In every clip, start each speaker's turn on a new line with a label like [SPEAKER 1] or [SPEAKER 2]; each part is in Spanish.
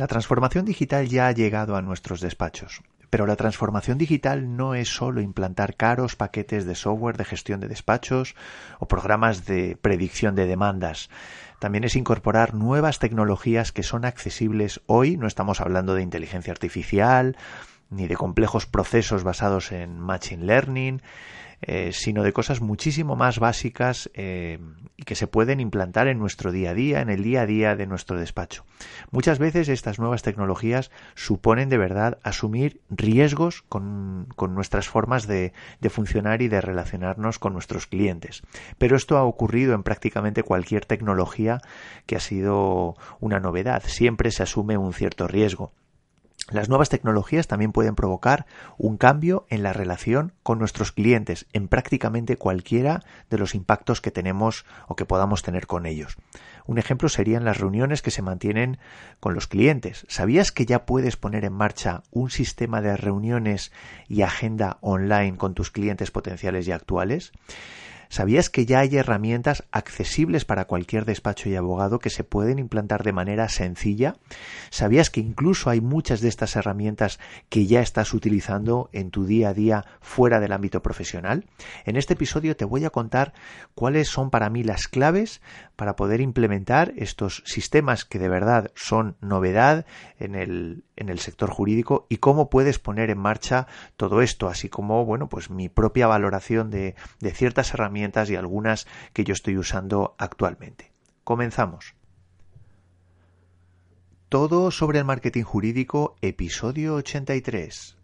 [SPEAKER 1] La transformación digital ya ha llegado a nuestros despachos. Pero la transformación digital no es solo implantar caros paquetes de software de gestión de despachos o programas de predicción de demandas. También es incorporar nuevas tecnologías que son accesibles hoy. No estamos hablando de inteligencia artificial ni de complejos procesos basados en machine learning, eh, sino de cosas muchísimo más básicas eh, y que se pueden implantar en nuestro día a día, en el día a día de nuestro despacho. Muchas veces estas nuevas tecnologías suponen de verdad asumir riesgos con, nuestras formas de, de funcionar y de relacionarnos con nuestros clientes. Pero esto ha ocurrido en prácticamente cualquier tecnología que ha sido una novedad. Siempre se asume un cierto riesgo. Las nuevas tecnologías también pueden provocar un cambio en la relación con nuestros clientes en prácticamente cualquiera de los impactos que tenemos o que podamos tener con ellos. Un ejemplo serían las reuniones que se mantienen con los clientes. ¿Sabías que ya puedes poner en marcha un sistema de reuniones y agenda online con tus clientes potenciales y actuales? ¿Sabías que ya hay herramientas accesibles para cualquier despacho y abogado que se pueden implantar de manera sencilla? ¿Sabías que incluso hay muchas de estas herramientas que ya estás utilizando en tu día a día fuera del ámbito profesional? En este episodio te voy a contar cuáles son para mí las claves para poder implementar estos sistemas que de verdad son novedad en el, en el sector jurídico y cómo puedes poner en marcha todo esto, así como, bueno, pues mi propia valoración de, de ciertas herramientas y algunas que yo estoy usando actualmente. Comenzamos. Todo sobre el marketing jurídico, episodio 83.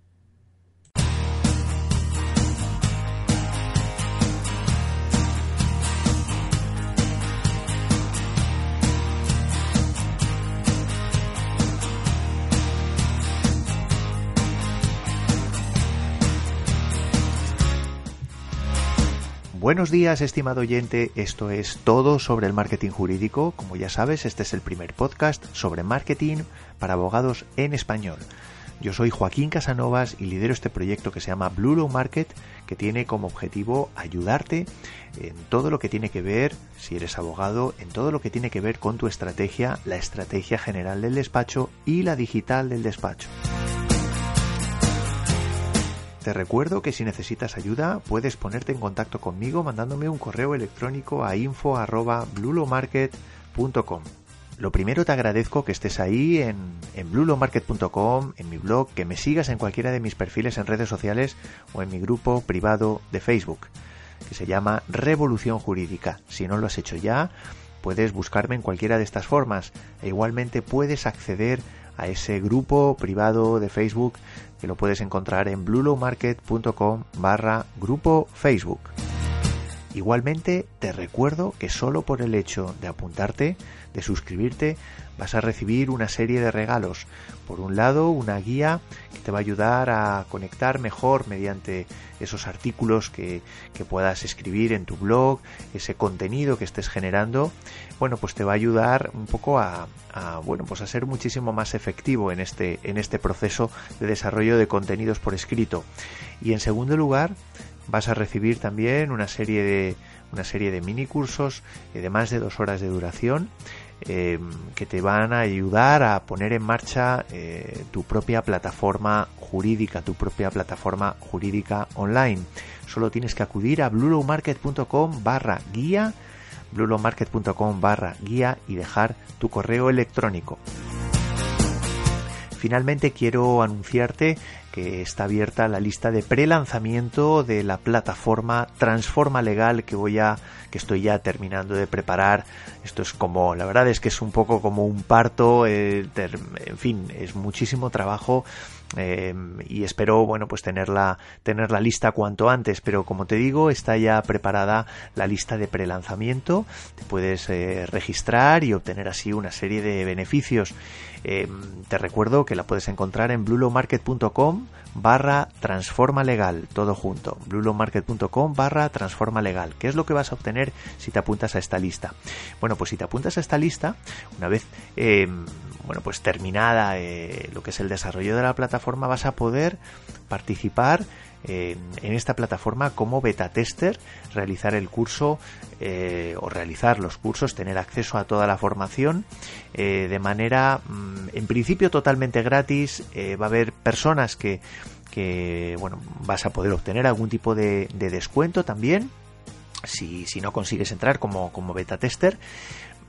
[SPEAKER 1] Buenos días, estimado oyente. Esto es todo sobre el marketing jurídico. Como ya sabes, este es el primer podcast sobre marketing para abogados en español. Yo soy Joaquín Casanovas y lidero este proyecto que se llama Blue Law Market, que tiene como objetivo ayudarte en todo lo que tiene que ver, si eres abogado, en todo lo que tiene que ver con tu estrategia, la estrategia general del despacho y la digital del despacho. Te recuerdo que si necesitas ayuda puedes ponerte en contacto conmigo mandándome un correo electrónico a info@blulomarket.com. Lo primero te agradezco que estés ahí en, en blulomarket.com, en mi blog, que me sigas en cualquiera de mis perfiles en redes sociales o en mi grupo privado de Facebook, que se llama Revolución Jurídica. Si no lo has hecho ya, puedes buscarme en cualquiera de estas formas e igualmente puedes acceder a ese grupo privado de Facebook que lo puedes encontrar en bluelowmarket.com barra grupo Facebook. Igualmente te recuerdo que solo por el hecho de apuntarte, de suscribirte, vas a recibir una serie de regalos. Por un lado, una guía que te va a ayudar a conectar mejor mediante esos artículos que, puedas escribir en tu blog, ese contenido que estés generando, bueno, pues te va a ayudar un poco a, bueno, pues a ser muchísimo más efectivo en este, en este proceso de desarrollo de contenidos por escrito. Y en segundo lugar, vas a recibir también una serie de una serie de mini cursos de más de dos horas de duración eh, que te van a ayudar a poner en marcha eh, tu propia plataforma jurídica, tu propia plataforma jurídica online. Solo tienes que acudir a bluelowmarket.com barra guía, bluelowmarket.com barra guía y dejar tu correo electrónico. Finalmente quiero anunciarte que está abierta la lista de pre-lanzamiento de la plataforma Transforma Legal que voy a que estoy ya terminando de preparar. Esto es como, la verdad es que es un poco como un parto, eh, en fin, es muchísimo trabajo Em, y espero bueno pues tenerla tener la lista cuanto antes pero como te digo está ya preparada la lista de prelanzamiento. Te puedes eh, registrar y obtener así una serie de beneficios. Te recuerdo que la puedes encontrar en bluelowmarket.com barra transforma legal todo junto. bluelowmarket.com barra transforma legal ¿qué es lo que vas a obtener si te apuntas a esta lista? bueno pues si te apuntas a esta lista una vez em, bueno, pues terminada eh, lo que es el desarrollo de la plataforma, vas a poder participar en, esta plataforma como beta tester, realizar el curso eh, o realizar los cursos, tener acceso a toda la formación eh, de manera, mm, en principio, totalmente gratis. va a haber personas que, que, bueno, vas a poder obtener algún tipo de, descuento también. Si, si, no consigues entrar como, como beta tester,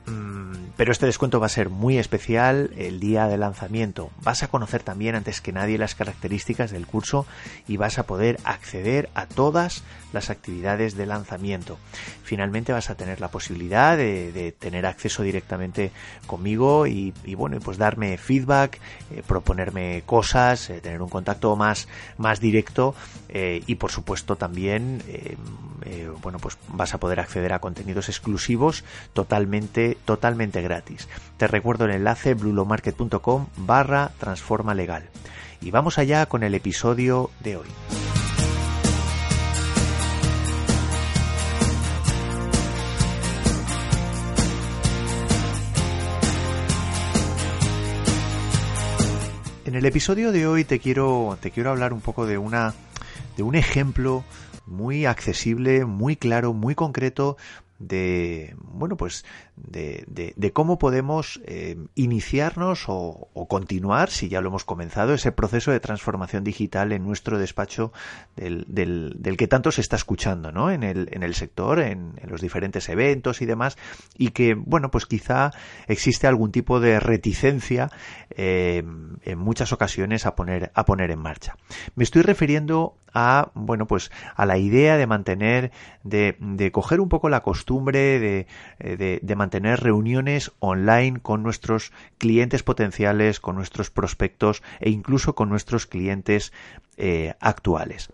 [SPEAKER 1] Mm, pero este descuento va a ser muy especial el día de lanzamiento. Vas a conocer también antes que nadie las características del curso y vas a poder acceder a todas las actividades de lanzamiento. Finalmente vas a tener la posibilidad de, tener acceso directamente conmigo y, bueno, pues darme feedback, eh, proponerme cosas, eh, tener un contacto más, más directo eh, y por supuesto también bueno, pues vas a poder acceder a contenidos exclusivos totalmente, totalmente gratis. Te recuerdo el enlace blulomarket.com barra transforma legal. Y vamos allá con el episodio de hoy. El episodio de hoy te quiero, te quiero hablar un poco de una de un ejemplo muy accesible, muy claro, muy concreto de bueno pues de, de, cómo podemos eh, iniciarnos o, continuar si ya lo hemos comenzado ese proceso de transformación digital en nuestro despacho del, del, que tanto se está escuchando ¿no? en, el, en el sector en, los diferentes eventos y demás y que bueno pues quizá existe algún tipo de reticencia eh, en muchas ocasiones a poner a poner en marcha me estoy refiriendo a bueno pues a la idea de mantener de, de coger un poco la costumbre de, eh, de, mantener reuniones online con nuestros clientes potenciales, con nuestros prospectos e incluso con nuestros clientes eh, actuales.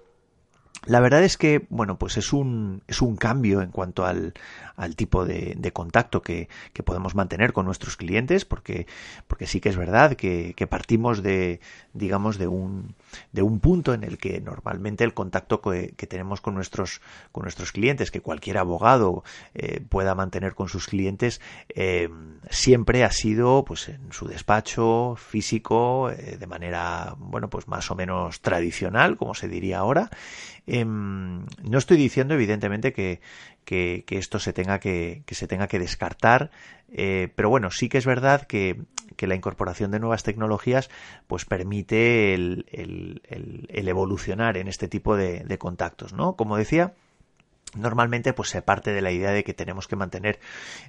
[SPEAKER 1] La verdad es que, bueno, pues es un, es un cambio en cuanto al, al tipo de, de contacto que, que, podemos mantener con nuestros clientes, porque, porque sí que es verdad que, que, partimos de, digamos, de un, de un punto en el que normalmente el contacto que, tenemos con nuestros, con nuestros clientes, que cualquier abogado eh, pueda mantener con sus clientes, eh, siempre ha sido, pues, en su despacho físico, eh, de manera, bueno, pues más o menos tradicional, como se diría ahora, Em, no estoy diciendo, evidentemente, que, que, esto se tenga que, se tenga que descartar, eh, pero bueno, sí que es verdad que, la incorporación de nuevas tecnologías pues permite el, el, el, evolucionar en este tipo de, de contactos, ¿no? Como decía, Normalmente pues se parte de la idea de que tenemos que mantener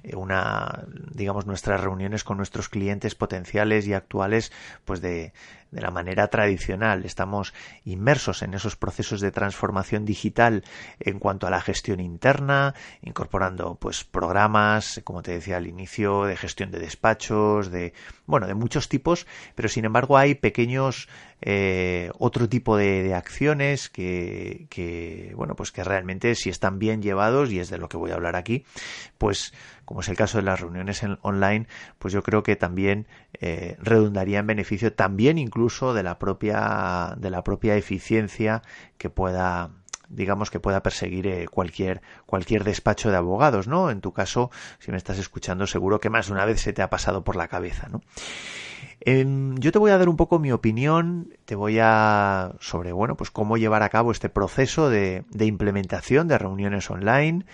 [SPEAKER 1] eh, una digamos nuestras reuniones con nuestros clientes potenciales y actuales pues de, de la manera tradicional. Estamos inmersos en esos procesos de transformación digital en cuanto a la gestión interna, incorporando pues programas, como te decía al inicio, de gestión de despachos, de bueno, de muchos tipos, pero sin embargo hay pequeños eh, otro tipo de, acciones que, que, bueno, pues que realmente si están bien llevados, y es de lo que voy a hablar aquí, pues como es el caso de las reuniones online, pues yo creo que también eh, redundaría en beneficio también incluso de la propia, de la propia eficiencia que pueda digamos que pueda perseguir eh, cualquier cualquier despacho de abogados, ¿no? En tu caso, si me estás escuchando, seguro que más de una vez se te ha pasado por la cabeza, ¿no? Em, yo te voy a dar un poco mi opinión, te voy a sobre bueno, pues cómo llevar a cabo este proceso de, implementación de reuniones online,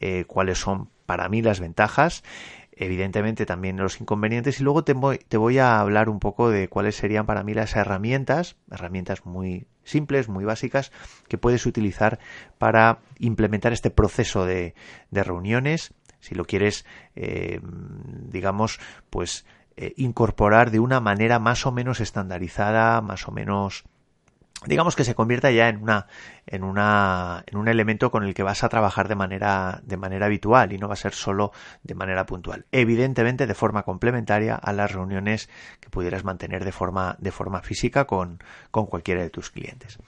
[SPEAKER 1] eh, cuáles son para mí las ventajas, evidentemente también los inconvenientes y luego te voy, a hablar un poco de cuáles serían para mí las herramientas, herramientas muy simples, muy básicas, que puedes utilizar para implementar este proceso de, de reuniones. Si lo quieres, eh, digamos, pues eh, incorporar de una manera más o menos estandarizada, más o menos digamos que se convierta ya en una en una en un elemento con el que vas a trabajar de manera de manera habitual y no va a ser solo de manera puntual evidentemente de forma complementaria a las reuniones que pudieras mantener de forma de forma física con, con cualquiera de tus clientes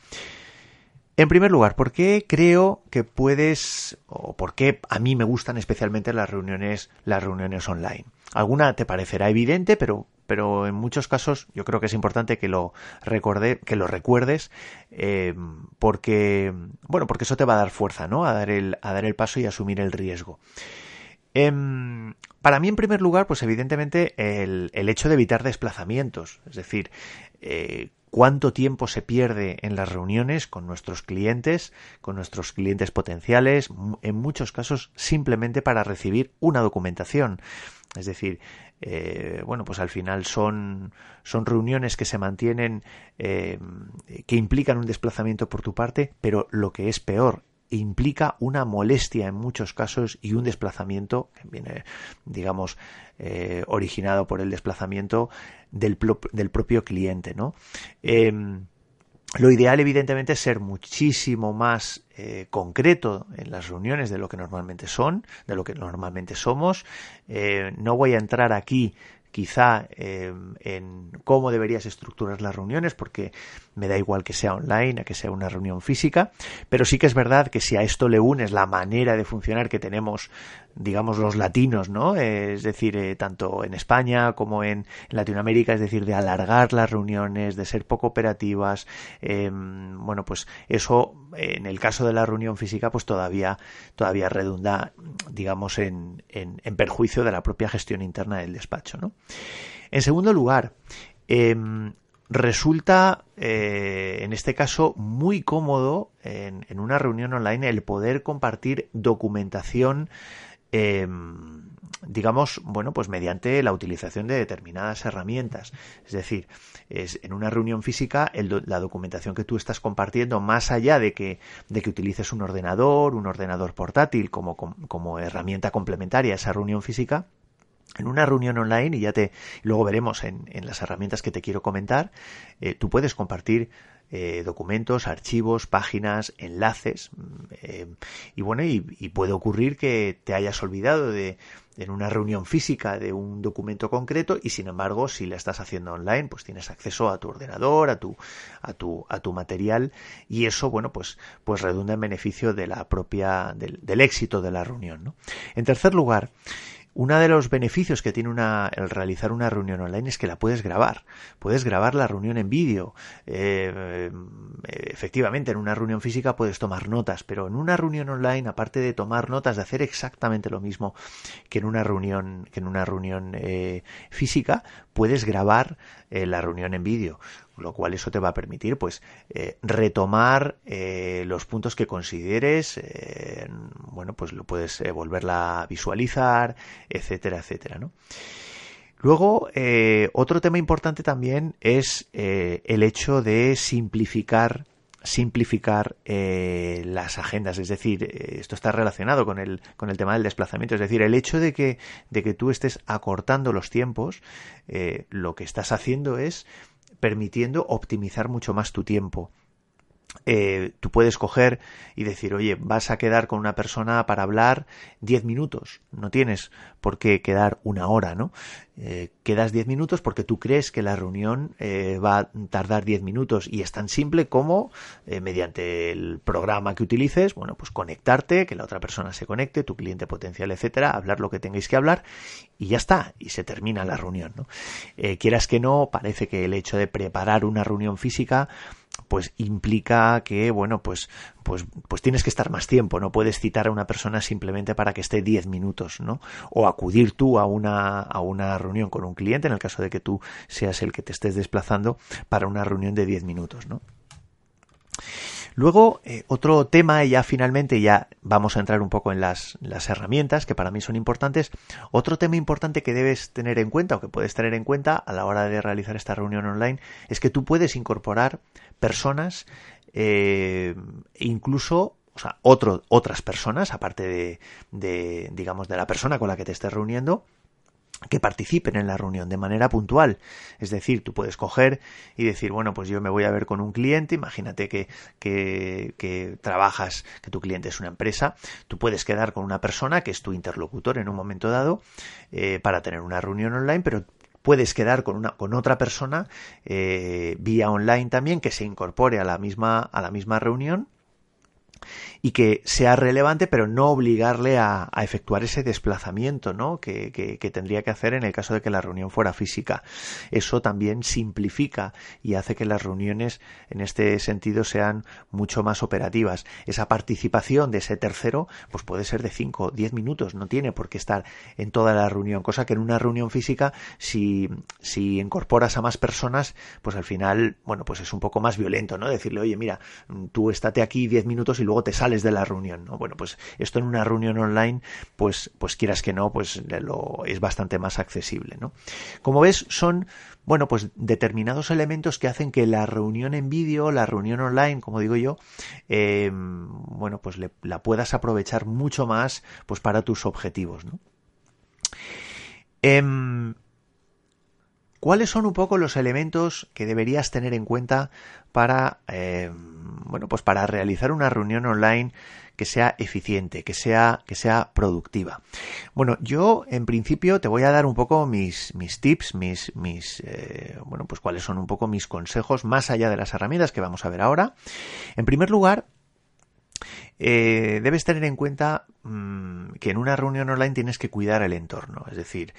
[SPEAKER 1] en primer lugar, ¿por qué creo que puedes o por qué a mí me gustan especialmente las reuniones las reuniones online? Alguna te parecerá evidente, pero pero en muchos casos yo creo que es importante que lo recorde, que lo recuerdes, eh, porque bueno, porque eso te va a dar fuerza, ¿no? A dar el, a dar el paso y asumir el riesgo. Em, para mí, en primer lugar, pues evidentemente el, el hecho de evitar desplazamientos, es decir, eh, cuánto tiempo se pierde en las reuniones con nuestros clientes, con nuestros clientes potenciales, en muchos casos simplemente para recibir una documentación. Es decir, eh, bueno, pues al final son, son reuniones que se mantienen, eh, que implican un desplazamiento por tu parte, pero lo que es peor, implica una molestia en muchos casos y un desplazamiento que viene, digamos, eh, originado por el desplazamiento del, del propio cliente, ¿no? Lo ideal, evidentemente, es ser muchísimo más eh, concreto en las reuniones de lo que normalmente son, de lo que normalmente somos. Eh, no voy a entrar aquí quizá eh, en cómo deberías estructurar las reuniones, porque me da igual que sea online, a que sea una reunión física, pero sí que es verdad que si a esto le unes la manera de funcionar que tenemos, digamos, los latinos, ¿no? es decir, eh, tanto en España como en, Latinoamérica, es decir, de alargar las reuniones, de ser poco operativas, em, bueno, pues eso, en el caso de la reunión física, pues todavía, todavía redunda, digamos, en, en, en perjuicio de la propia gestión interna del despacho, ¿no? En segundo lugar, em, resulta eh, en este caso muy cómodo en, una reunión online el poder compartir documentación em, digamos, bueno, pues mediante la utilización de determinadas herramientas. Es decir, es en una reunión física la documentación que tú estás compartiendo, más allá de que, de que utilices un ordenador, un ordenador portátil como, como herramienta complementaria a esa reunión física, en una reunión online, y ya te, luego veremos en, las herramientas que te quiero comentar, eh, tú puedes compartir eh, documentos, archivos, páginas, enlaces, mm, eh, y bueno, y, puede ocurrir que te hayas olvidado de, en una reunión física de un documento concreto y sin embargo si la estás haciendo online pues tienes acceso a tu ordenador a tu a tu a tu material y eso bueno pues pues redunda en beneficio de la propia del, del éxito de la reunión ¿no? en tercer lugar uno de los beneficios que tiene una, el realizar una reunión online es que la puedes grabar. Puedes grabar la reunión en vídeo. Eh, efectivamente, en una reunión física puedes tomar notas, pero en una reunión online, aparte de tomar notas, de hacer exactamente lo mismo que en una reunión, que en una reunión eh, física, puedes grabar eh, la reunión en vídeo lo cual eso te va a permitir pues eh, retomar eh, los puntos que consideres bueno pues lo puedes volverla a visualizar etcétera etcétera ¿no? Luego, otro tema importante también es el hecho de simplificar simplificar las agendas, es decir, esto está relacionado con el, con el tema del desplazamiento, es decir, el hecho de que, de que tú estés acortando los tiempos, lo que estás haciendo es permitiendo optimizar mucho más tu tiempo. Eh, tú puedes coger y decir, oye, vas a quedar con una persona para hablar 10 minutos. No tienes por qué quedar una hora, ¿no? Eh, quedas 10 minutos porque tú crees que la reunión eh, va a tardar 10 minutos y es tan simple como mediante el programa que utilices, bueno, pues conectarte, que la otra persona se conecte, tu cliente potencial, etcétera, hablar lo que tengáis que hablar y ya está, y se termina la reunión, ¿no? quieras que no, parece que el hecho de preparar una reunión física pues implica que, bueno, pues, pues, pues tienes que estar más tiempo, no puedes citar a una persona simplemente para que esté 10 minutos, ¿no? O acudir tú a una, a una reunión con un cliente, en el caso de que tú seas el que te estés desplazando para una reunión de 10 minutos, ¿no? Luego, eh, otro tema, y ya finalmente ya vamos a entrar un poco en las, las, herramientas que para mí son importantes. Otro tema importante que debes tener en cuenta o que puedes tener en cuenta a la hora de realizar esta reunión online es que tú puedes incorporar personas, eh, incluso o sea, otras personas, aparte de, de, digamos, de la persona con la que te estés reuniendo, que participen en la reunión de manera puntual. Es decir, tú puedes coger y decir, bueno, pues yo me voy a ver con un cliente, imagínate que, que, trabajas, que tu cliente es una empresa, tú puedes quedar con una persona que es tu interlocutor en un momento dado eh, para tener una reunión online, pero puedes quedar con una con otra persona eh, vía online también que se incorpore a la misma a la misma reunión y que sea relevante, pero no obligarle a, efectuar ese desplazamiento ¿no? Que, que, tendría que hacer en el caso de que la reunión fuera física. Eso también simplifica y hace que las reuniones en este sentido sean mucho más operativas. Esa participación de ese tercero pues puede ser de 5 o 10 minutos, no tiene por qué estar en toda la reunión, cosa que en una reunión física si, si incorporas a más personas, pues al final, bueno, pues es un poco más violento, ¿no? Decirle, oye, mira, tú estate aquí 10 minutos y luego te sales de la reunión, ¿no? Bueno, pues esto en una reunión online, pues, pues quieras que no, pues lo, es bastante más accesible, ¿no? Como ves, son, bueno, pues determinados elementos que hacen que la reunión en vídeo, la reunión online, como digo yo, em, bueno, pues la puedas aprovechar mucho más, pues para tus objetivos, ¿no? Em, ¿Cuáles son un poco los elementos que deberías tener en cuenta para, eh, bueno, pues para realizar una reunión online que sea eficiente, que sea, que sea productiva? Bueno, yo en principio te voy a dar un poco mis, mis tips, mis, mis, eh, bueno, pues cuáles son un poco mis consejos más allá de las herramientas que vamos a ver ahora. En primer lugar, eh, debes tener en cuenta mm, que en una reunión online tienes que cuidar el entorno, es decir,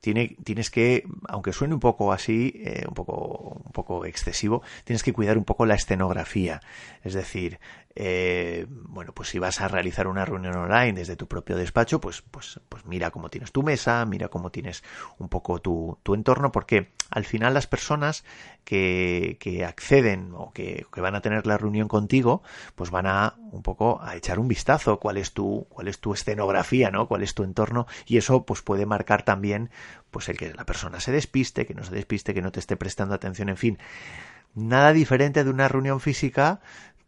[SPEAKER 1] tiene, tienes que, aunque suene un poco así, eh, un poco, un poco excesivo, tienes que cuidar un poco la escenografía. Es decir, eh, bueno, pues si vas a realizar una reunión online desde tu propio despacho, pues, pues, pues mira cómo tienes tu mesa, mira cómo tienes un poco tu, tu entorno, porque al final las personas que, que acceden o que, que, van a tener la reunión contigo, pues van a un poco a echar un vistazo cuál es tu, cuál es tu escenografía, ¿no? Cuál es tu entorno, y eso pues puede marcar también pues el que la persona se despiste, que no se despiste, que no te esté prestando atención, en fin. Nada diferente de una reunión física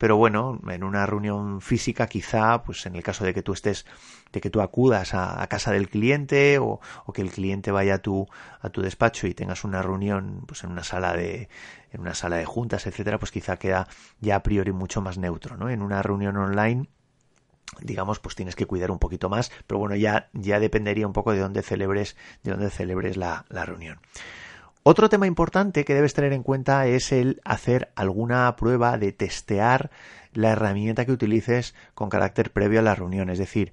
[SPEAKER 1] pero bueno, en una reunión física quizá, pues en el caso de que tú estés, de que tú acudas a, casa del cliente o, que el cliente vaya a tu, a tu despacho y tengas una reunión pues en una sala de, en una sala de juntas, etcétera, pues quizá queda ya a priori mucho más neutro, ¿no? En una reunión online digamos, pues tienes que cuidar un poquito más, pero bueno, ya, ya dependería un poco de dónde celebres, de dónde celebres la, la reunión. Otro tema importante que debes tener en cuenta es el hacer alguna prueba de testear la herramienta que utilices con carácter previo a la reunión. Es decir,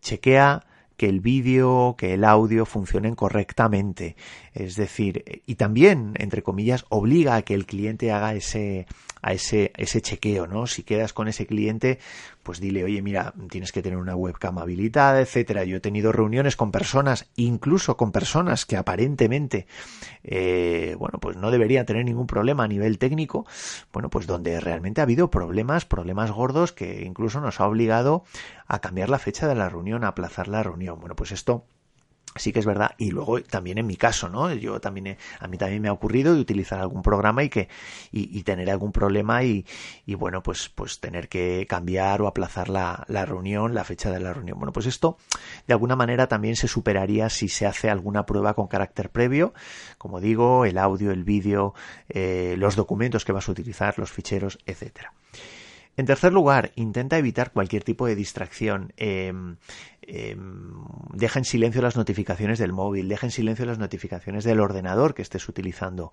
[SPEAKER 1] chequea que el vídeo, que el audio funcionen correctamente. Es decir, y también, entre comillas, obliga a que el cliente haga ese, a ese, ese chequeo, ¿no? Si quedas con ese cliente, pues dile, oye, mira, tienes que tener una webcam habilitada, etcétera. Yo he tenido reuniones con personas, incluso con personas que aparentemente, eh, bueno, pues no deberían tener ningún problema a nivel técnico, bueno, pues donde realmente ha habido problemas, problemas gordos que incluso nos ha obligado a cambiar la fecha de la reunión, a aplazar la reunión. Bueno, pues esto sí que es verdad. Y luego también en mi caso no yo también a mí también me ha ocurrido de utilizar algún programa y que y, tener algún problema y, y, bueno pues pues tener que cambiar o aplazar la, la, reunión la fecha de la reunión. Bueno pues esto de alguna manera también se superaría si se hace alguna prueba con carácter previo. Como digo el audio el vídeo eh, los documentos que vas a utilizar los ficheros etcétera. En tercer lugar, intenta evitar cualquier tipo de distracción. Em, em, deja en silencio las notificaciones del móvil, deja en silencio las notificaciones del ordenador que estés utilizando,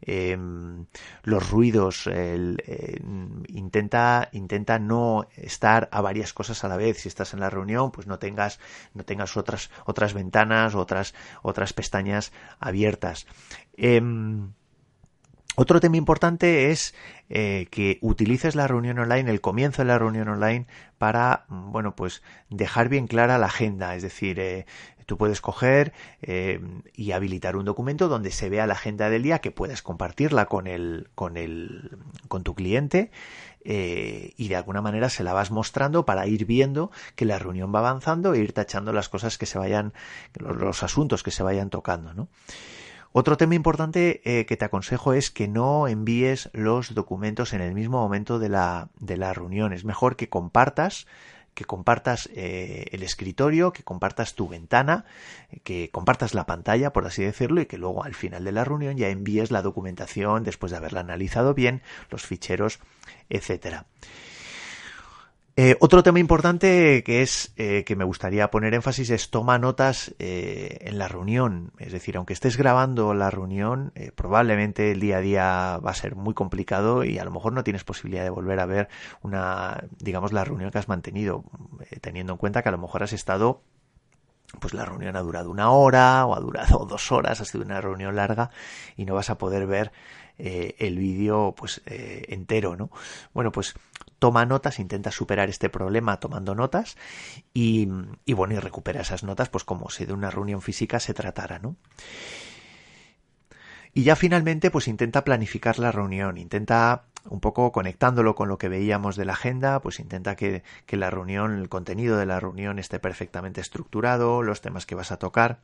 [SPEAKER 1] em, los ruidos, intenta, intenta no estar a varias cosas a la vez. Si estás en la reunión, pues no tengas, no tengas otras, otras ventanas, otras, otras pestañas abiertas. Otro tema importante es eh, que utilices la reunión online, el comienzo de la reunión online, para, mm, bueno, pues dejar bien clara la agenda. Es decir, eh, tú puedes coger eh, y habilitar un documento donde se vea la agenda del día, que puedes compartirla con el, con el, con tu cliente. y de alguna manera se la vas mostrando para ir viendo que la reunión va avanzando e ir tachando las cosas que se vayan, los, los asuntos que se vayan tocando, ¿no? Otro tema importante eh, que te aconsejo es que no envíes los documentos en el mismo momento de la, de la reunión. Es mejor que compartas que compartas eh, el escritorio, que compartas tu ventana, que compartas la pantalla, por así decirlo, y que luego al final de la reunión ya envíes la documentación después de haberla analizado bien, los ficheros, etcétera. Eh, otro tema importante que es eh, que me gustaría poner énfasis es toma notas eh, en la reunión. Es decir, aunque estés grabando la reunión, probablemente el día a día va a ser muy complicado y a lo mejor no tienes posibilidad de volver a ver una, digamos, la reunión que has mantenido, teniendo en cuenta que a lo mejor has estado pues la reunión ha durado una hora o ha durado dos horas, ha sido una reunión larga y no vas a poder ver el vídeo pues entero, ¿no? Bueno, pues toma notas, intenta superar este problema tomando notas y, bueno, y recupera esas notas pues como si de una reunión física se tratara, ¿no? Y ya finalmente, pues intenta planificar la reunión, intenta un poco conectándolo con lo que veíamos de la agenda, pues intenta que, que, la reunión, el contenido de la reunión esté perfectamente estructurado, los temas que vas a tocar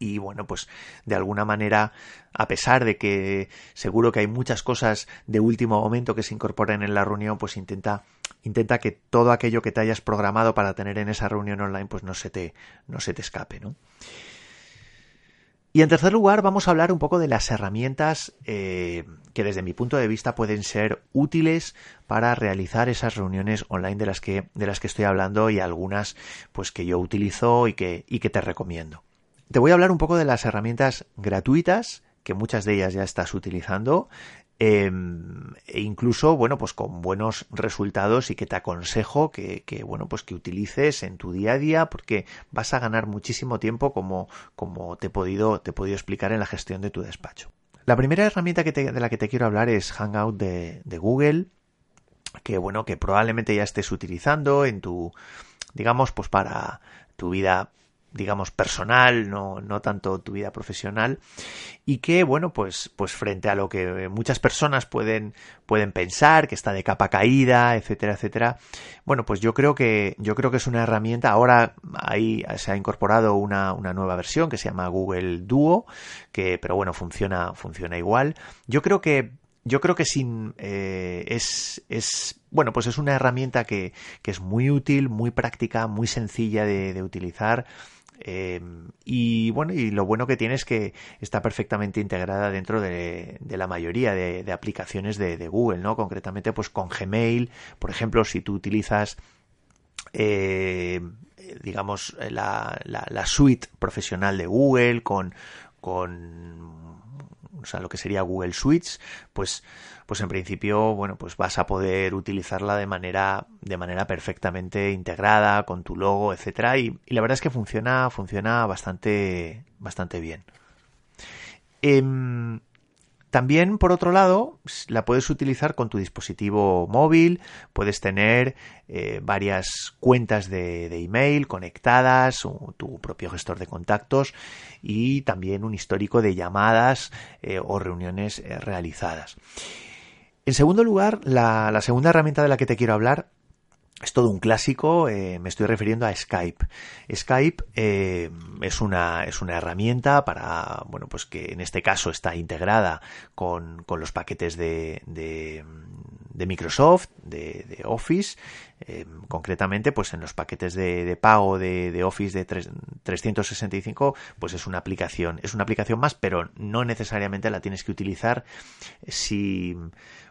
[SPEAKER 1] y bueno, pues de alguna manera, a pesar de que seguro que hay muchas cosas de último momento que se incorporen en la reunión, pues intenta intenta que todo aquello que te hayas programado para tener en esa reunión online pues no se te no se te escape, ¿no? Y en tercer lugar, vamos a hablar un poco de las herramientas eh, que desde mi punto de vista pueden ser útiles para realizar esas reuniones online de las que, de las que estoy hablando y algunas pues que yo utilizo y que, y que te recomiendo. Te voy a hablar un poco de las herramientas gratuitas, que muchas de ellas ya estás utilizando, em, e incluso, bueno, pues con buenos resultados y que te aconsejo que, bueno, pues que utilices en tu día a día porque vas a ganar muchísimo tiempo como, como te, he podido, te he podido explicar en la gestión de tu despacho. La primera herramienta que de la que te quiero hablar es Hangout de, de Google, que bueno, que probablemente ya estés utilizando en tu, digamos, pues para tu vida digamos personal, no, no tanto tu vida profesional y que bueno pues pues frente a lo que muchas personas pueden pueden pensar que está de capa caída etcétera etcétera bueno pues yo creo que yo creo que es una herramienta. Ahora ahí se ha incorporado una, una nueva versión que se llama Google Duo que pero bueno funciona funciona igual. Yo creo que yo creo que sin eh, es, es bueno pues es una herramienta que, que es muy útil muy práctica muy sencilla de, de utilizar Em, y bueno, y lo bueno que tiene es que está perfectamente integrada dentro de, la mayoría de, aplicaciones de, Google, ¿no? Concretamente, pues con Gmail, por ejemplo, si tú utilizas eh, digamos la, la, suite profesional de Google con, con o sea, lo que sería Google Suites, pues, pues en principio, bueno, pues vas a poder utilizarla de manera, de manera perfectamente integrada, con tu logo, etcétera, y, la verdad es que funciona, funciona bastante, bastante bien. Em, también, por otro lado, la puedes utilizar con tu dispositivo móvil, puedes tener eh, varias cuentas de, email conectadas, tu propio gestor de contactos y también un histórico de llamadas eh, o reuniones eh, realizadas. En segundo lugar, la, la segunda herramienta de la que te quiero hablar es todo un clásico, eh, me estoy refiriendo a Skype. Skype eh, es, una, es una herramienta para, bueno, pues que en este caso está integrada con, con los paquetes de, de, Microsoft, de, Office, eh, concretamente pues en los paquetes de, pago de, Office de 365, pues es una aplicación, es una aplicación más, pero no necesariamente la tienes que utilizar si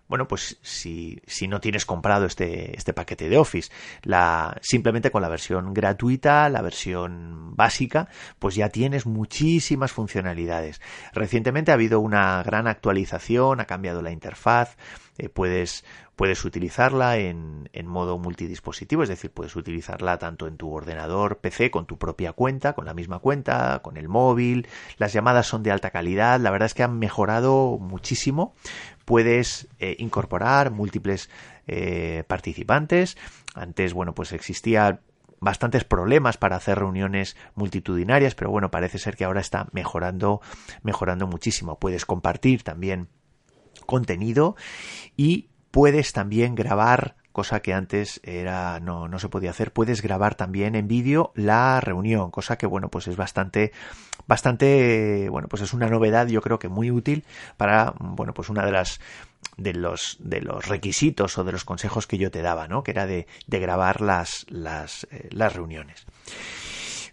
[SPEAKER 1] bueno, pues si, si no tienes comprado este, este paquete de Office, la, simplemente con la versión gratuita, la versión básica, pues ya tienes muchísimas funcionalidades. Recientemente ha habido una gran actualización, ha cambiado la interfaz, eh, puedes, puedes utilizarla en, en, modo multidispositivo, es decir, puedes utilizarla tanto en tu ordenador PC con tu propia cuenta, con la misma cuenta, con el móvil, las llamadas son de alta calidad, la verdad es que han mejorado muchísimo, puedes eh, incorporar múltiples eh, participantes. Antes, bueno, pues existía bastantes problemas para hacer reuniones multitudinarias, pero bueno, parece ser que ahora está mejorando, mejorando muchísimo. Puedes compartir también contenido y puedes también grabar cosa que antes era no, no se podía hacer. Puedes grabar también en vídeo la reunión, cosa que bueno, pues es bastante bastante bueno, pues es una novedad, yo creo que muy útil para bueno, pues una de las de los de los requisitos o de los consejos que yo te daba, ¿no? Que era de, de grabar las las, eh, las reuniones.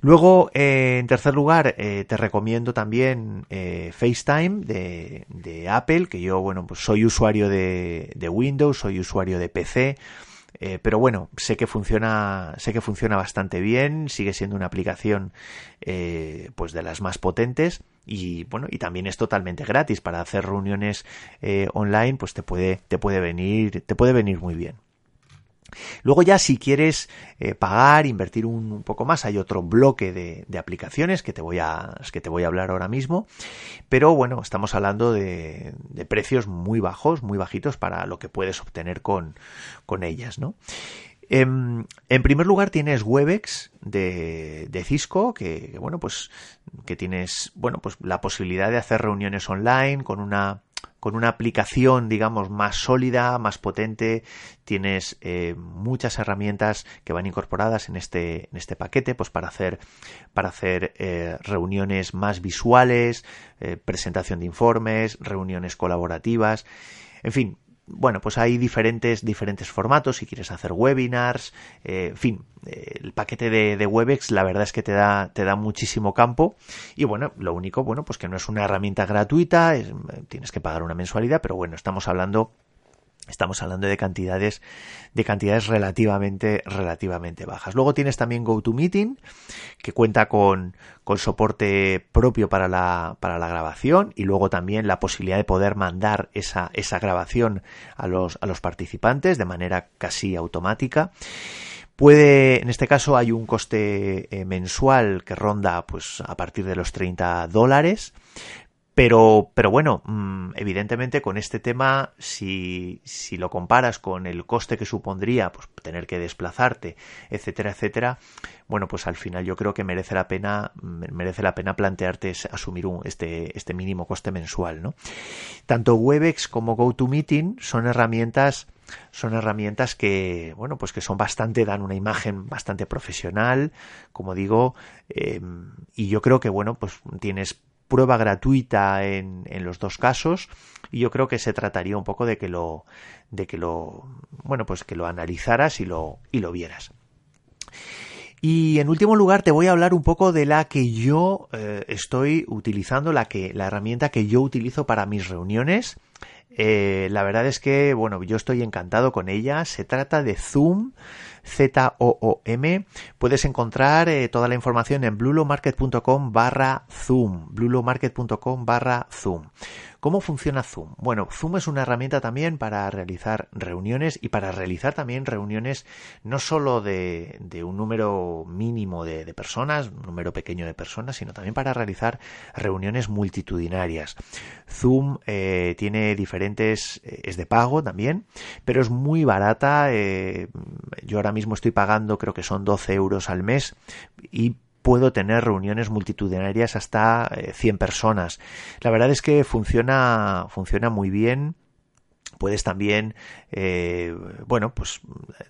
[SPEAKER 1] Luego, eh, en tercer lugar, eh, te recomiendo también eh, FaceTime de, Apple, que yo, bueno, pues soy usuario de, Windows, soy usuario de PC. Pero bueno, sé que funciona, sé que funciona bastante bien, sigue siendo una aplicación eh, pues de las más potentes y bueno, y también es totalmente gratis para hacer reuniones eh, online, pues te puede, te puede venir, te puede venir muy bien. Luego ya si quieres eh, pagar, invertir un, poco más, hay otro bloque de, aplicaciones que te, voy a, que te voy a hablar ahora mismo. Pero bueno, estamos hablando de, precios muy bajos, muy bajitos para lo que puedes obtener con, con ellas, ¿no? En, en, primer lugar tienes Webex de, de Cisco, que, que, bueno, pues que tienes, bueno, pues la posibilidad de hacer reuniones online con una con una aplicación, digamos, más sólida, más potente. Tienes eh, muchas herramientas que van incorporadas en este, en este paquete, pues para hacer, para hacer eh, reuniones más visuales, eh, presentación de informes, reuniones colaborativas. En fin, bueno, pues hay diferentes, diferentes formatos, si quieres hacer webinars, eh, en fin, eh, el paquete de, de, Webex la verdad es que te da, te da muchísimo campo. Y bueno, lo único, bueno, pues que no es una herramienta gratuita, es, tienes que pagar una mensualidad, pero bueno, estamos hablando Estamos hablando de cantidades, de cantidades relativamente, relativamente bajas. Luego tienes también GoToMeeting, que cuenta con, con soporte propio para la, para la grabación y luego también la posibilidad de poder mandar esa, esa grabación a los, a los participantes de manera casi automática. Puede, en este caso hay un coste eh, mensual que ronda pues a partir de los 30 dólares, pero, pero bueno, mm, evidentemente con este tema, si, si lo comparas con el coste que supondría pues, tener que desplazarte, etcétera, etcétera, bueno, pues al final yo creo que merece la pena, merece la pena plantearte asumir un, este, este mínimo coste mensual, ¿no? Tanto Webex como GoToMeeting son herramientas son herramientas que, bueno, pues que son bastante, dan una imagen bastante profesional, como digo, eh, y yo creo que, bueno, pues tienes prueba gratuita en, en, los dos casos y yo creo que se trataría un poco de que lo de que lo bueno pues que lo analizaras y lo y lo vieras. Y en último lugar te voy a hablar un poco de la que yo eh, estoy utilizando la que la herramienta que yo utilizo para mis reuniones. Eh, la verdad es que bueno yo estoy encantado con ella. Se trata de Zoom Z-O-O-M. Puedes encontrar eh, toda la información en blulomarket.com barra zoom. blulomarket.com barra zoom. ¿Cómo funciona Zoom? Bueno, Zoom es una herramienta también para realizar reuniones y para realizar también reuniones no solo de, un número mínimo de, personas, un número pequeño de personas, sino también para realizar reuniones multitudinarias. Zoom eh, tiene diferentes, eh, es de pago también, pero es muy barata. Yo ahora mismo estoy pagando, creo que son 12 euros al mes y puedo tener reuniones multitudinarias hasta 100 eh, personas. La verdad es que funciona, funciona muy bien puedes también eh, bueno pues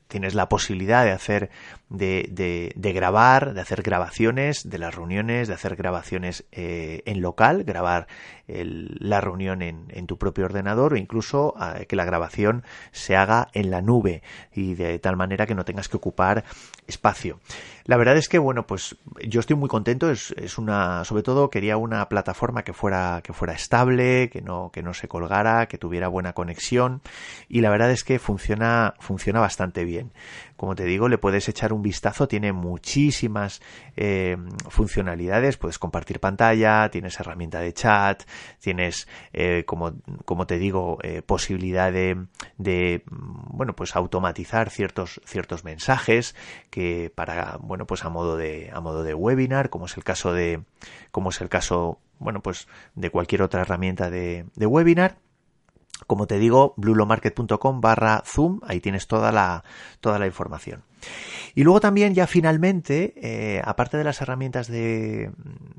[SPEAKER 1] tienes la posibilidad de hacer de, de, de, grabar de hacer grabaciones de las reuniones de hacer grabaciones eh, en local grabar el, la reunión en, en, tu propio ordenador o incluso eh, que la grabación se haga en la nube y de tal manera que no tengas que ocupar espacio la verdad es que, bueno, pues yo estoy muy contento. Es, es, una, sobre todo quería una plataforma que fuera, que fuera estable, que no, que no se colgara, que tuviera buena conexión. Y la verdad es que funciona, funciona bastante bien. Como te digo, le puedes echar un vistazo. Tiene muchísimas eh, funcionalidades. Puedes compartir pantalla, tienes herramienta de chat, tienes, eh, como, como te digo, eh, posibilidad de, de, bueno, pues automatizar ciertos, ciertos mensajes que para, bueno, pues a modo de, a modo de webinar, como es el caso de, como es el caso, bueno, pues de cualquier otra herramienta de, de webinar. Como te digo, blulomarket.com barra zoom, ahí tienes toda la, toda la información. Y luego también ya finalmente, eh, aparte de las herramientas de,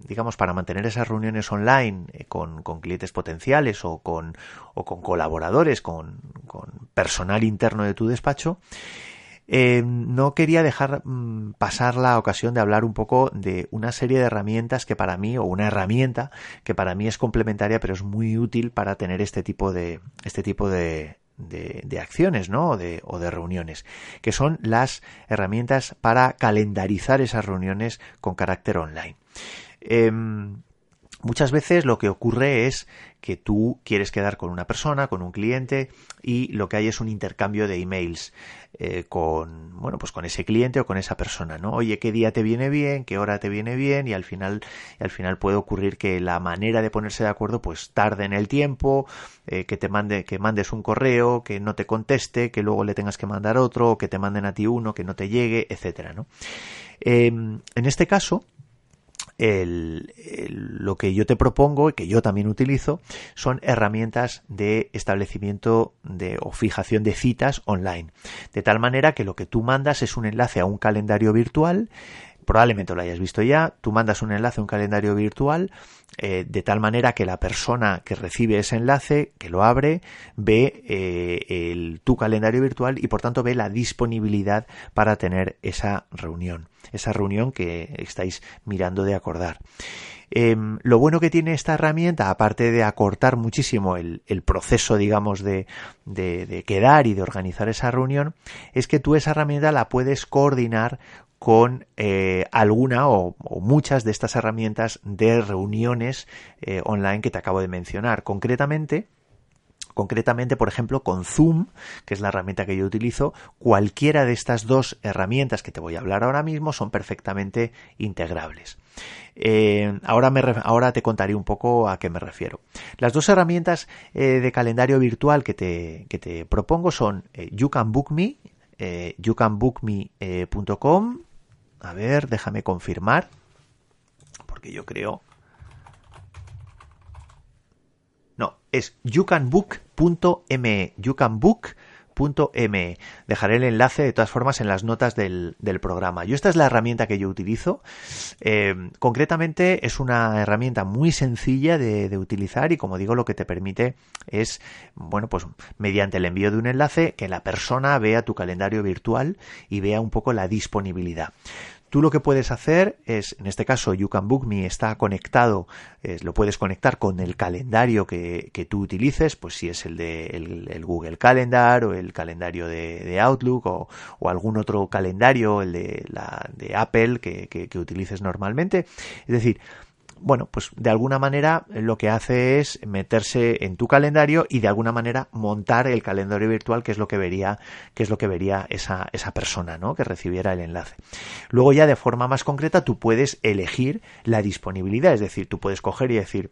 [SPEAKER 1] digamos, para mantener esas reuniones online eh, con, clientes potenciales o con, o con colaboradores, con, personal interno de tu despacho, eh, no quería dejar mm, pasar la ocasión de hablar un poco de una serie de herramientas que para mí, o una herramienta que para mí es complementaria, pero es muy útil para tener este tipo de, este tipo de, de, acciones ¿no? o, de, o de reuniones, que son las herramientas para calendarizar esas reuniones con carácter online. Em, muchas veces lo que ocurre es que tú quieres quedar con una persona, con un cliente, y lo que hay es un intercambio de emails eh, con, bueno, pues con ese cliente o con esa persona, ¿no? Oye, ¿qué día te viene bien? ¿Qué hora te viene bien? Y al final, al final puede ocurrir que la manera de ponerse de acuerdo, pues tarde en el tiempo, eh, que te mande, que mandes un correo, que no te conteste, que luego le tengas que mandar otro, que te manden a ti uno, que no te llegue, etcétera, ¿no? Em, en este caso, el, lo que yo te propongo y que yo también utilizo son herramientas de establecimiento de, o fijación de citas online. De tal manera que lo que tú mandas es un enlace a un calendario virtual probablemente lo hayas visto ya, tú mandas un enlace a un calendario virtual eh, de tal manera que la persona que recibe ese enlace, que lo abre, ve eh, el, tu calendario virtual y por tanto ve la disponibilidad para tener esa reunión, esa reunión que estáis mirando de acordar. Em, lo bueno que tiene esta herramienta, aparte de acortar muchísimo el, proceso, digamos, de, de, quedar y de organizar esa reunión, es que tú esa herramienta la puedes coordinar con eh, alguna o, muchas de estas herramientas de reuniones eh, online que te acabo de mencionar. Concretamente, concretamente, por ejemplo, con Zoom, que es la herramienta que yo utilizo, cualquiera de estas dos herramientas que te voy a hablar ahora mismo son perfectamente integrables. Eh, ahora, me, ahora te contaré un poco a qué me refiero. Las dos herramientas de calendario virtual que te, que te propongo son You Can Book Me, youcanbookme.com a ver, déjame confirmar. Porque yo creo. No, es youcanbook.me. youcanbook.me. Dejaré el enlace de todas formas en las notas del, programa. Yo esta es la herramienta que yo utilizo. Eh, concretamente es una herramienta muy sencilla de, de, utilizar y como digo lo que te permite es, bueno, pues mediante el envío de un enlace que la persona vea tu calendario virtual y vea un poco la disponibilidad. Tú lo que puedes hacer es, en este caso, You está conectado, lo puedes conectar con el calendario que, tú utilices, pues si es el de el, Google Calendar o el calendario de, Outlook o, algún otro calendario, el de, la, de Apple que, que utilices normalmente. Es decir, bueno, pues de alguna manera lo que hace es meterse en tu calendario y de alguna manera montar el calendario virtual, que es lo que vería, que es lo que vería esa, esa persona, ¿no? Que recibiera el enlace. Luego ya de forma más concreta tú puedes elegir la disponibilidad, es decir, tú puedes coger y decir,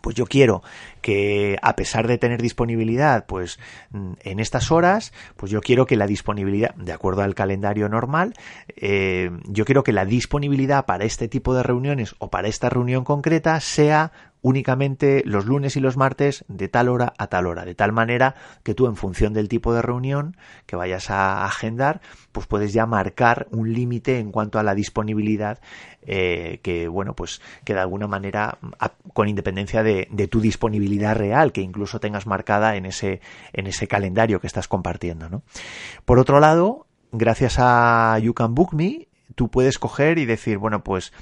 [SPEAKER 1] pues yo quiero que a pesar de tener disponibilidad pues mm, en estas horas pues yo quiero que la disponibilidad de acuerdo al calendario normal eh, yo quiero que la disponibilidad para este tipo de reuniones o para esta reunión concreta sea únicamente los lunes y los martes de tal hora a tal hora, de tal manera que tú en función del tipo de reunión que vayas a agendar, pues puedes ya marcar un límite en cuanto a la disponibilidad eh, que, bueno, pues que de alguna manera, con independencia de, tu disponibilidad real, que incluso tengas marcada en ese, en ese calendario que estás compartiendo, ¿no? Por otro lado, gracias a You Can Book Me, tú puedes coger y decir, bueno, pues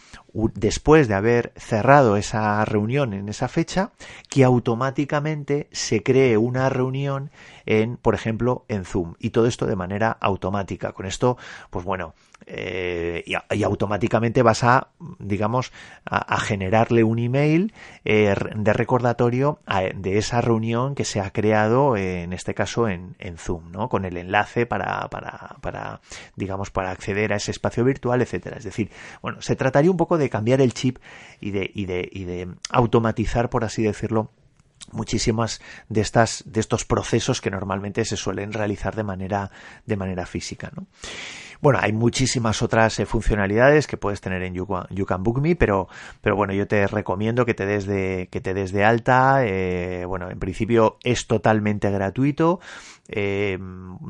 [SPEAKER 1] después de haber cerrado esa reunión en esa fecha, que automáticamente se cree una reunión en, por ejemplo, en Zoom. Y todo esto de manera automática. Con esto, pues bueno, eh, y, automáticamente vas a, digamos, a, generarle un email eh, de recordatorio de esa reunión que se ha creado, en este caso en, Zoom, ¿no? Con el enlace para, para, digamos, para acceder a ese espacio virtual, etcétera. Es decir, bueno, se trataría un poco de cambiar el chip y de, y de, y de automatizar, por así decirlo, muchísimas de estas de estos procesos que normalmente se suelen realizar de manera de manera física. Bueno, hay muchísimas otras eh, funcionalidades que puedes tener en you, Can Book Me, pero, pero bueno, yo te recomiendo que te des de, que te des de alta. Eh, bueno, en principio es totalmente gratuito. Eh,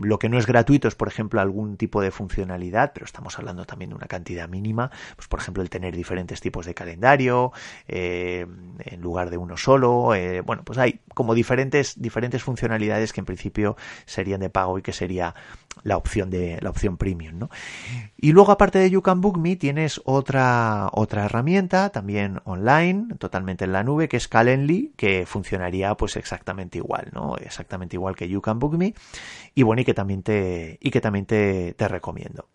[SPEAKER 1] lo que no es gratuito es, por ejemplo, algún tipo de funcionalidad, pero estamos hablando también de una cantidad mínima. Pues, por ejemplo, el tener diferentes tipos de calendario en lugar de uno solo. bueno, pues hay como diferentes, diferentes funcionalidades que en principio serían de pago y que sería la opción de la opción premium. ¿no? Y luego, aparte de You Can Book Me, tienes otra, otra herramienta, también online, totalmente en la nube, que es Calendly, que funcionaría pues exactamente igual, ¿no? Exactamente igual que You Can Book Me. Y bueno, y que también te, y que también te, recomiendo.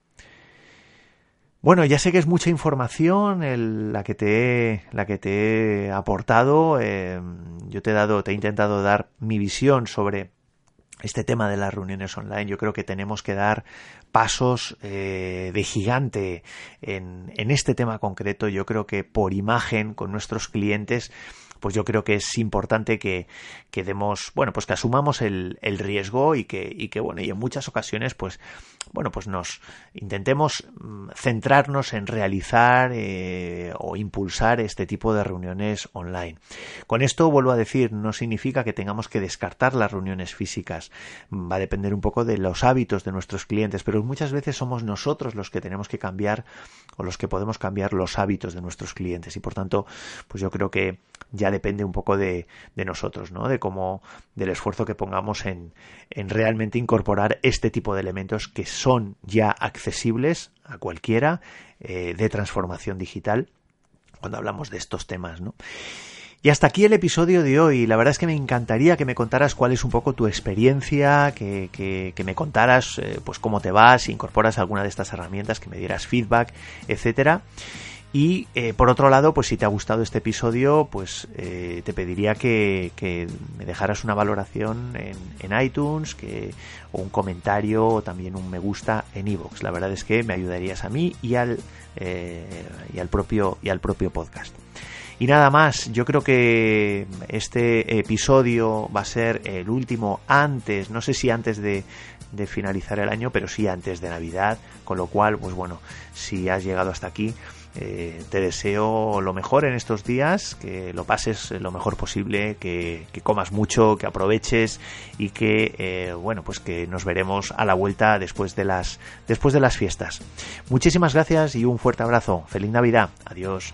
[SPEAKER 1] Bueno, ya sé que es mucha información la, que te he, la que te he aportado. Eh, yo te he dado, te he intentado dar mi visión sobre este tema de las reuniones online. Yo creo que tenemos que dar pasos eh, de gigante en, en este tema concreto. Yo creo que por imagen con nuestros clientes pues yo creo que es importante que, que demos, bueno, pues que asumamos el, el riesgo y que, y que, bueno, y en muchas ocasiones, pues, bueno, pues nos intentemos mm, centrarnos en realizar eh, o impulsar este tipo de reuniones online. Con esto, vuelvo a decir, no significa que tengamos que descartar las reuniones físicas. Va a depender un poco de los hábitos de nuestros clientes, pero muchas veces somos nosotros los que tenemos que cambiar o los que podemos cambiar los hábitos de nuestros clientes y por tanto, pues yo creo que ya depende un poco de, de nosotros, ¿no? De cómo, del esfuerzo que pongamos en, en realmente incorporar este tipo de elementos que son ya accesibles a cualquiera eh, de transformación digital cuando hablamos de estos temas, ¿no? Y hasta aquí el episodio de hoy. La verdad es que me encantaría que me contaras cuál es un poco tu experiencia, que, que, me contaras eh, pues cómo te vas, si incorporas alguna de estas herramientas, que me dieras feedback, etcétera. Y eh, por otro lado, pues si te ha gustado este episodio, pues eh, te pediría que, me dejaras una valoración en, iTunes, que, o un comentario, o también un me gusta en iVoox. La verdad es que me ayudarías a mí y al, eh, y al propio y al propio podcast. Y nada más, yo creo que este episodio va a ser el último antes, no sé si antes de, de finalizar el año, pero sí antes de Navidad, con lo cual, pues bueno, si has llegado hasta aquí, eh, te deseo lo mejor en estos días, que lo pases lo mejor posible, que, comas mucho, que aproveches y que eh, bueno pues que nos veremos a la vuelta después de las después de las fiestas. Muchísimas gracias y un fuerte abrazo. Feliz Navidad. Adiós.